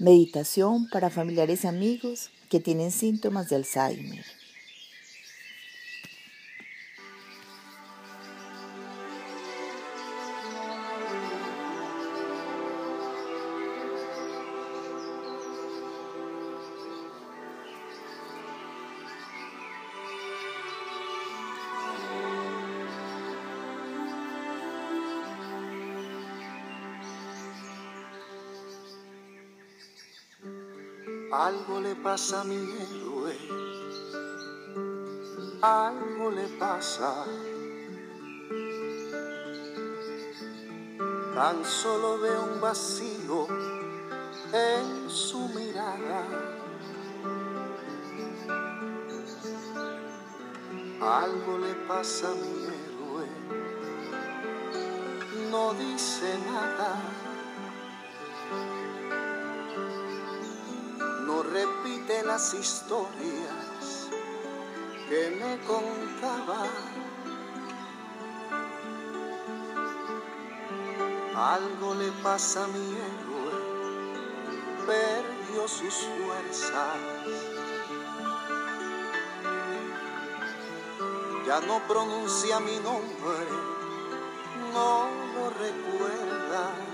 Meditación para familiares y amigos que tienen síntomas de Alzheimer. Algo le pasa a mi héroe, algo le pasa. Tan solo veo un vacío en su mirada. Algo le pasa a mi héroe, no dice nada. Repite las historias que me contaba. Algo le pasa a mi héroe, perdió sus fuerzas. Ya no pronuncia mi nombre, no lo recuerda.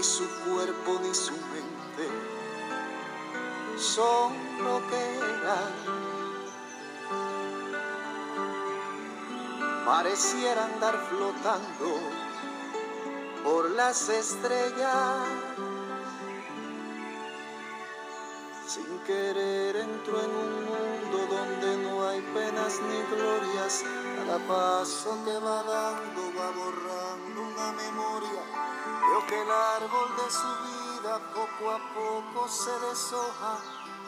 Ni su cuerpo ni su mente son lo que eran. Pareciera andar flotando por las estrellas. Sin querer entro en un mundo donde no hay penas ni glorias. Cada paso que va dando va borrando una memoria Veo que el árbol de su vida poco a poco se deshoja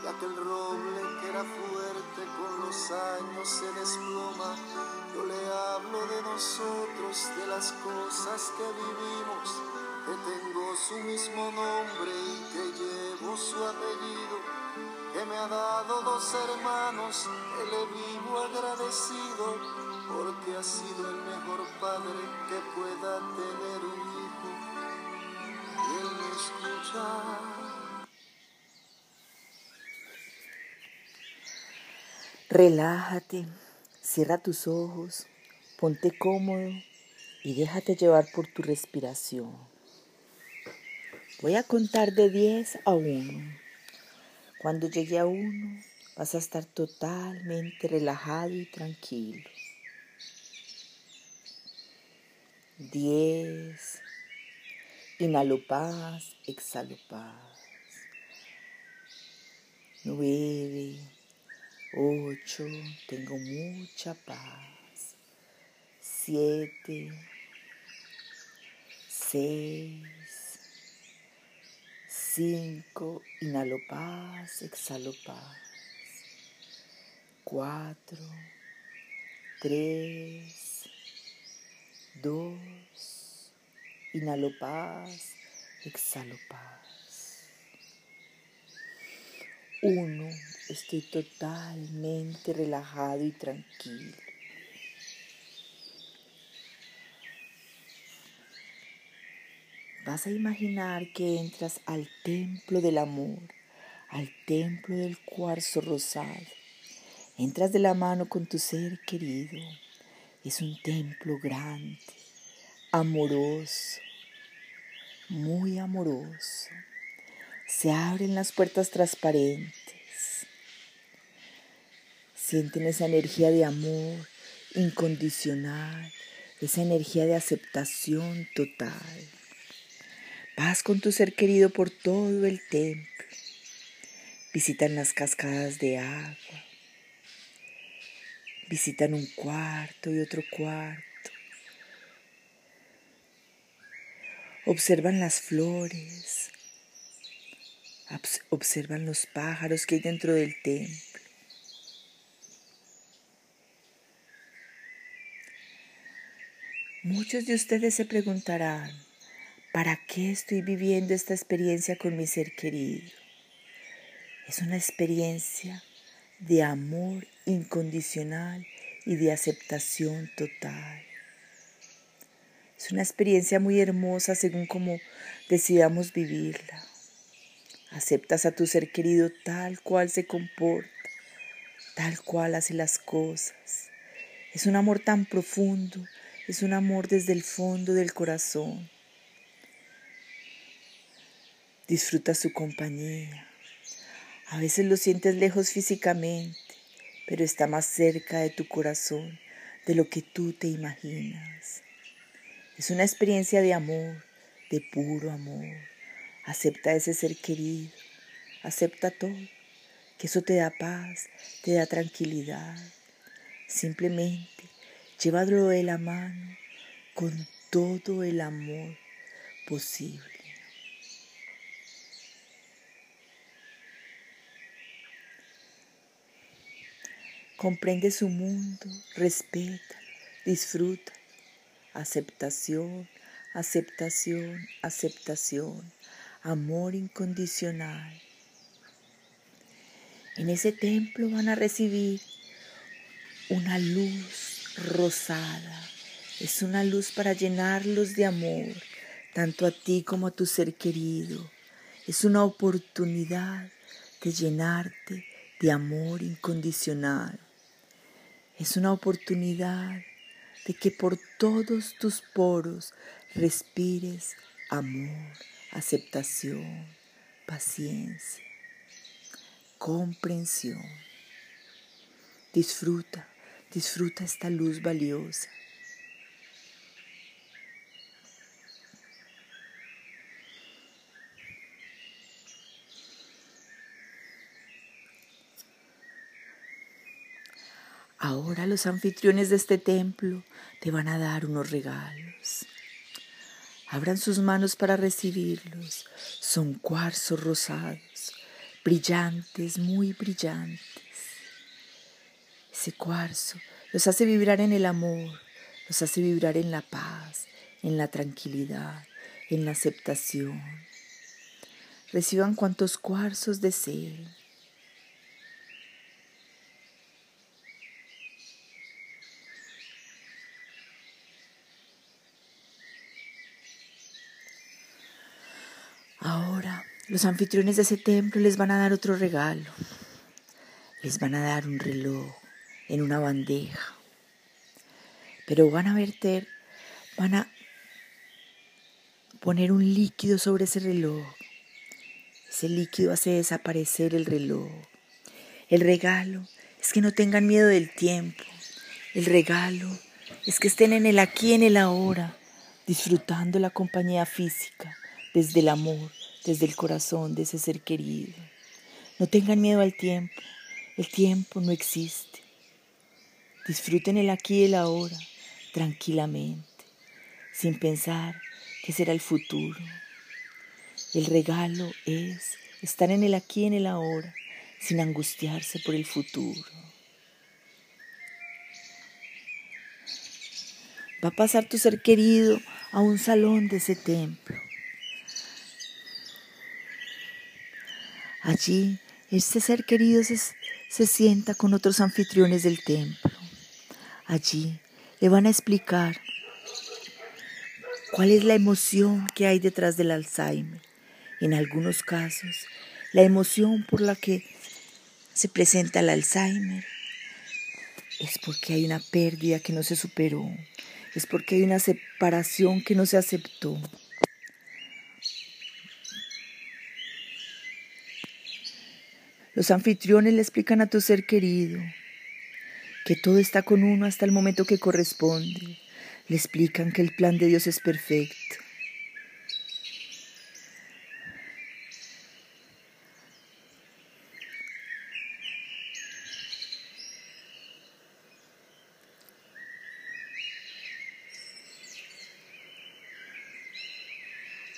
y aquel roble que era fuerte con los años se desploma. Yo le hablo de nosotros, de las cosas que vivimos, que tengo su mismo nombre y que llevo su apellido, que me ha dado dos hermanos, que le vivo agradecido, porque ha sido el mejor padre que pueda tener un Relájate, cierra tus ojos, ponte cómodo y déjate llevar por tu respiración. Voy a contar de 10 a 1. Cuando llegue a 1 vas a estar totalmente relajado y tranquilo. 10. Inhalo paz, exhalo paz. Nueve, ocho, tengo mucha paz. Siete, seis, cinco, inhalo paz, exhalo paz. Cuatro, tres, dos, Inhalo paz, exhalo paz. Uno, estoy totalmente relajado y tranquilo. Vas a imaginar que entras al templo del amor, al templo del cuarzo rosado. Entras de la mano con tu ser querido. Es un templo grande, amoroso, muy amoroso. Se abren las puertas transparentes. Sienten esa energía de amor incondicional, esa energía de aceptación total. Vas con tu ser querido por todo el templo. Visitan las cascadas de agua. Visitan un cuarto y otro cuarto Observan las flores, observan los pájaros que hay dentro del templo. Muchos de ustedes se preguntarán, ¿para qué estoy viviendo esta experiencia con mi ser querido? Es una experiencia de amor incondicional y de aceptación total. Es una experiencia muy hermosa según como decidamos vivirla. Aceptas a tu ser querido tal cual se comporta, tal cual hace las cosas. Es un amor tan profundo, es un amor desde el fondo del corazón. Disfruta su compañía. A veces lo sientes lejos físicamente, pero está más cerca de tu corazón de lo que tú te imaginas. Es una experiencia de amor, de puro amor. Acepta ese ser querido, acepta todo, que eso te da paz, te da tranquilidad. Simplemente llévalo de la mano con todo el amor posible. Comprende su mundo, respeta, disfruta. Aceptación, aceptación, aceptación, amor incondicional. En ese templo van a recibir una luz rosada. Es una luz para llenarlos de amor, tanto a ti como a tu ser querido. Es una oportunidad de llenarte de amor incondicional. Es una oportunidad de que por todos tus poros respires amor, aceptación, paciencia, comprensión. Disfruta, disfruta esta luz valiosa. Ahora los anfitriones de este templo te van a dar unos regalos. Abran sus manos para recibirlos. Son cuarzos rosados, brillantes, muy brillantes. Ese cuarzo los hace vibrar en el amor, los hace vibrar en la paz, en la tranquilidad, en la aceptación. Reciban cuantos cuarzos deseen. Ahora los anfitriones de ese templo les van a dar otro regalo. Les van a dar un reloj en una bandeja. Pero van a verter, van a poner un líquido sobre ese reloj. Ese líquido hace desaparecer el reloj. El regalo es que no tengan miedo del tiempo. El regalo es que estén en el aquí, en el ahora, disfrutando la compañía física desde el amor, desde el corazón de ese ser querido. No tengan miedo al tiempo, el tiempo no existe. Disfruten el aquí y el ahora, tranquilamente, sin pensar que será el futuro. El regalo es estar en el aquí y en el ahora, sin angustiarse por el futuro. Va a pasar tu ser querido a un salón de ese templo. Allí, este ser querido se, se, sienta con otros anfitriones del templo. Allí le van a explicar cuál es la emoción que hay detrás del Alzheimer. En algunos casos, la emoción por la que se presenta el Alzheimer es porque hay una pérdida que no se superó, es porque hay una separación que no se aceptó. Los anfitriones le explican a tu ser querido que todo está con uno hasta el momento que corresponde. Le explican que el plan de Dios es perfecto.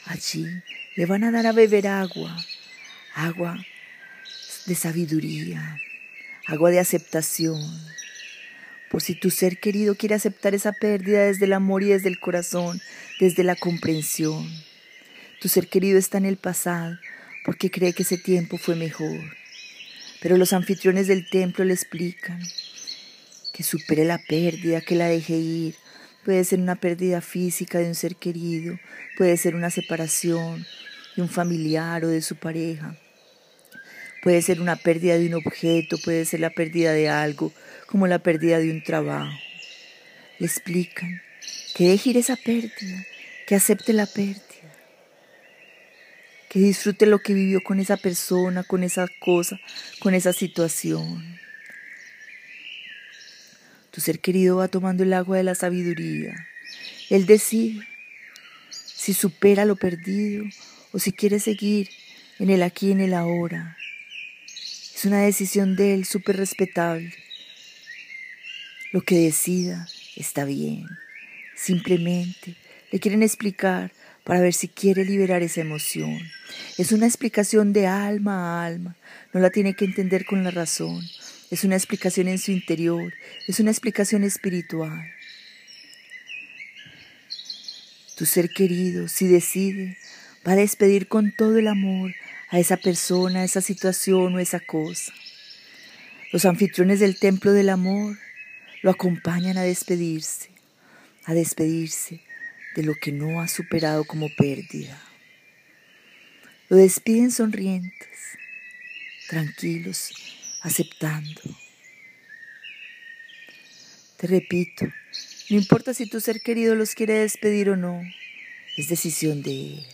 Allí le van a dar a beber agua, agua de sabiduría, agua de aceptación. Por si tu ser querido quiere aceptar esa pérdida desde el amor y desde el corazón, desde la comprensión. Tu ser querido está en el pasado porque cree que ese tiempo fue mejor. Pero los anfitriones del templo le explican que supere la pérdida, que la deje ir. puede ser una pérdida física de un ser querido, puede ser una separación de un familiar o de su pareja, puede ser una pérdida de un objeto, puede ser la pérdida de algo, como la pérdida de un trabajo. Le explican que deje ir esa pérdida, que acepte la pérdida, que disfrute lo que vivió con esa persona, con esa cosa, con esa situación. Tu ser querido va tomando el agua de la sabiduría. Él decide si supera lo perdido o si quiere seguir en el aquí y en el ahora. Es una decisión de él súper respetable. Lo que decida está bien. Simplemente le quieren explicar para ver si quiere liberar esa emoción. Es una explicación de alma a alma, no la tiene que entender con la razón. Es una explicación en su interior, es una explicación espiritual. Tu ser querido, si decide, va a despedir con todo el amor a esa persona, a esa situación o esa cosa. Los anfitriones del templo del amor lo acompañan a despedirse, a despedirse de lo que no ha superado como pérdida. Lo despiden sonrientes, tranquilos, aceptando. Te repito, no importa si tu ser querido los quiere despedir o no, es decisión de él.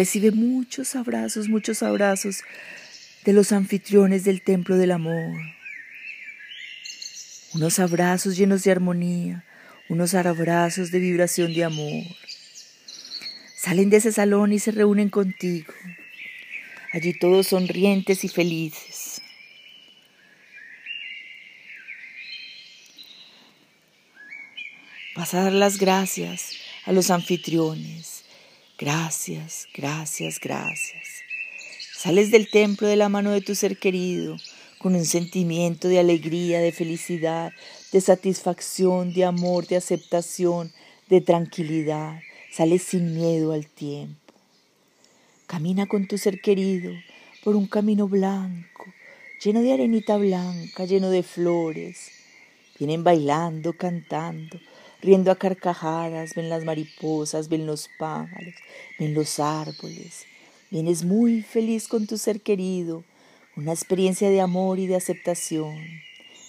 Recibe muchos abrazos, muchos abrazos de los anfitriones del templo del amor. Unos abrazos llenos de armonía, unos abrazos de vibración de amor. Salen de ese salón y se reúnen contigo. Allí todos sonrientes y felices. Vas a dar las gracias a los anfitriones Gracias, gracias, gracias. Sales del templo de la mano de tu ser querido con un sentimiento de alegría, de felicidad, de satisfacción, de amor, de aceptación, de tranquilidad. Sales sin miedo al tiempo. Camina con tu ser querido por un camino blanco, lleno de arenita blanca, lleno de flores. Vienen bailando, cantando, riendo a carcajadas, ven las mariposas, ven los pájaros, ven los árboles. Vienes muy feliz con tu ser querido, una experiencia de amor y de aceptación.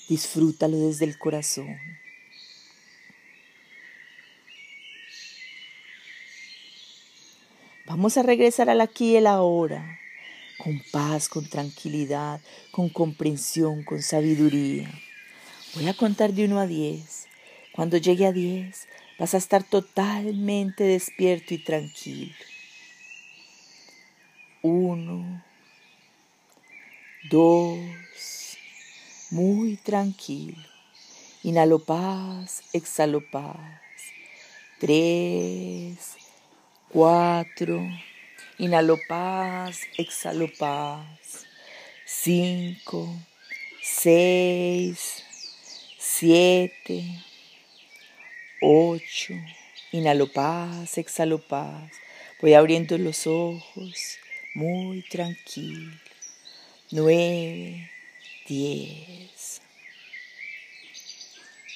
Disfrútalo desde el corazón. Vamos a regresar al aquí y el ahora, con paz, con tranquilidad, con comprensión, con sabiduría. Voy a contar de uno a diez. Cuando llegue a 10, vas a estar totalmente despierto y tranquilo. Uno, dos, muy tranquilo. Inhalo paz, exhalo paz. Tres, cuatro. Inhalo paz, exhalo paz. Cinco, seis, siete. 8. Inhalo paz, exhalo paz. Voy abriendo los ojos muy tranquilo. 9, 10.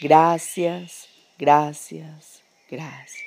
Gracias, gracias, gracias.